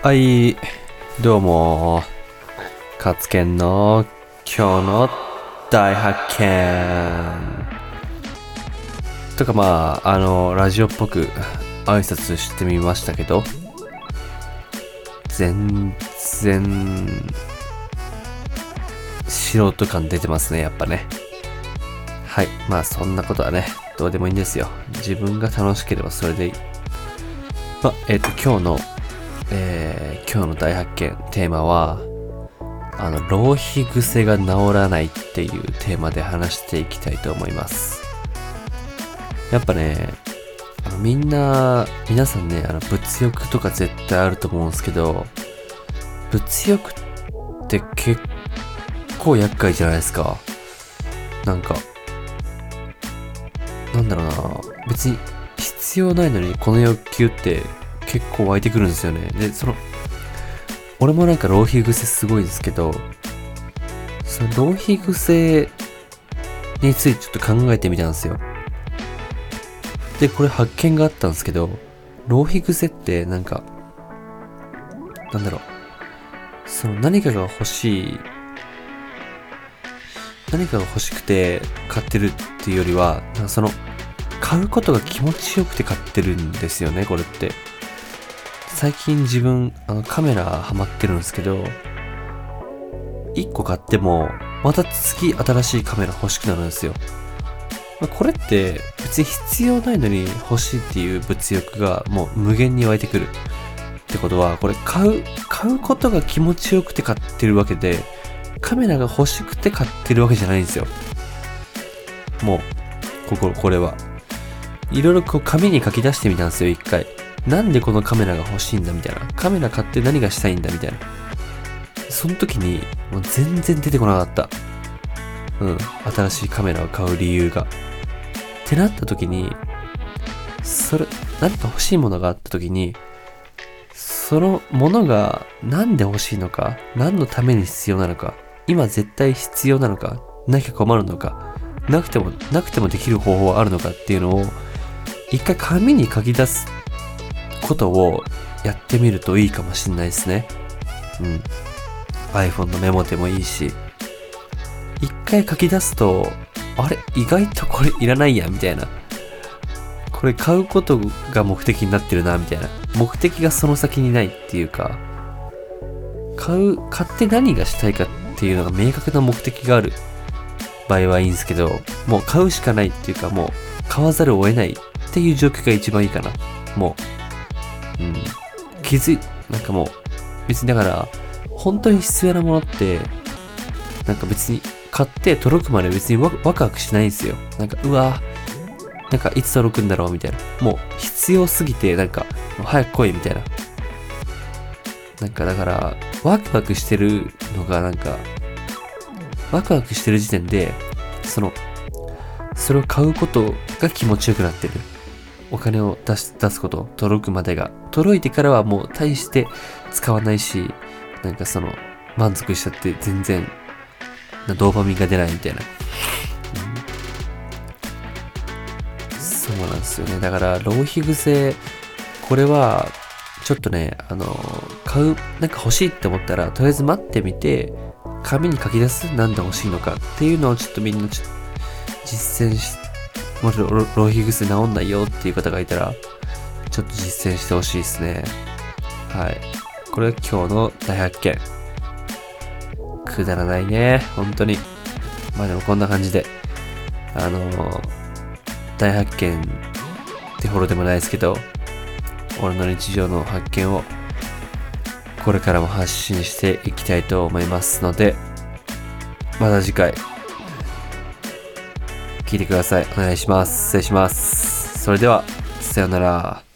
はい、どうも、カツケンの今日の大発見。とかまあ、あの、ラジオっぽく挨拶してみましたけど、全然、素人感出てますね、やっぱね。はい、まあそんなことはね、どうでもいいんですよ。自分が楽しければそれでいい。まあ、えっ、と、今日のえー今日の大発見テーマはあの浪費癖が治らないっていうテーマで話していきたいと思います。やっぱねあのみんな皆さんねあの物欲とか絶対あると思うんですけど物欲って結構厄介じゃないですか。なんかなんだろうな。別に必要ないのにこの欲求って結構湧いてくるんですよね。で、その、俺もなんか浪費癖すごいですけど、その浪費癖についてちょっと考えてみたんですよ。で、これ発見があったんですけど、浪費癖ってなんか、なんだろう、その何かが欲しい、何かが欲しくて買ってるっていうよりは、なんかその、買うことが気持ちよくて買ってるんですよね、これって。最近自分、あの、カメラハマってるんですけど、1個買っても、また次新しいカメラ欲しくなるんですよ。まあこれって別に必要ないのに欲しいっていう物欲がもう無限に湧いてくる。ってことは、これ買う、買うことが気持ちよくて買ってるわけで、カメラが欲しくて買ってるわけじゃないんですよ。もう、ここ、これは。いろいろこう紙に書き出してみたんですよ、一回。なんでこのカメラが欲しいんだみたいな。カメラ買って何がしたいんだみたいな。その時に、もう全然出てこなかった。うん。新しいカメラを買う理由が。ってなった時に、それ、何か欲しいものがあった時に、そのものが何で欲しいのか、何のために必要なのか、今絶対必要なのか、なきゃ困るのか、なくても、なくてもできる方法はあるのかっていうのを、一回紙に書き出すことをやってみるといいかもしんないですね。うん。iPhone のメモでもいいし。一回書き出すと、あれ？意外とこれいらないや、みたいな。これ買うことが目的になってるな、みたいな。目的がその先にないっていうか、買う、買って何がしたいかっていうのが明確な目的がある場合はいいんですけど、もう買うしかないっていうか、もう買わざるを得ないっていう状況が一番いいかな。もう、うん。気づい、なんかもう、別にだから、本当に必要なものって、なんか別に買って届くまで別にワクワクしないんですよ。なんか、うわなんかいつ届くんだろうみたいな。もう必要すぎて、なんか、早く来いみたいな。なんかだから、ワクワクしてるのがなんか、ワクワクしてる時点で、その、それを買うことが気持ちよくなってる。お金を出し、出すこと、届くまでが。届いてからはもう大して使わないし、なんかその、満足しちゃって全然、なドーパミンが出ないみたいな。そうなんですよね。だから、浪費癖、これは、ちょっとね、あの、買う、なんか欲しいって思ったら、とりあえず待ってみて、紙に書き出すなんで欲しいのかっていうのをちょっとみんなちょ実践して、もし浪浪費癖治んないよっていう方がいたら、ちょっと実践してほしいですね。はい。これが今日の大発見。くだらないね。本当に。まあでもこんな感じで、あの大発見ってほどでもないですけど、俺の日常の発見をこれからも発信していきたいと思いますので、また次回、聞いてください。お願いします。失礼します。それでは、さようなら。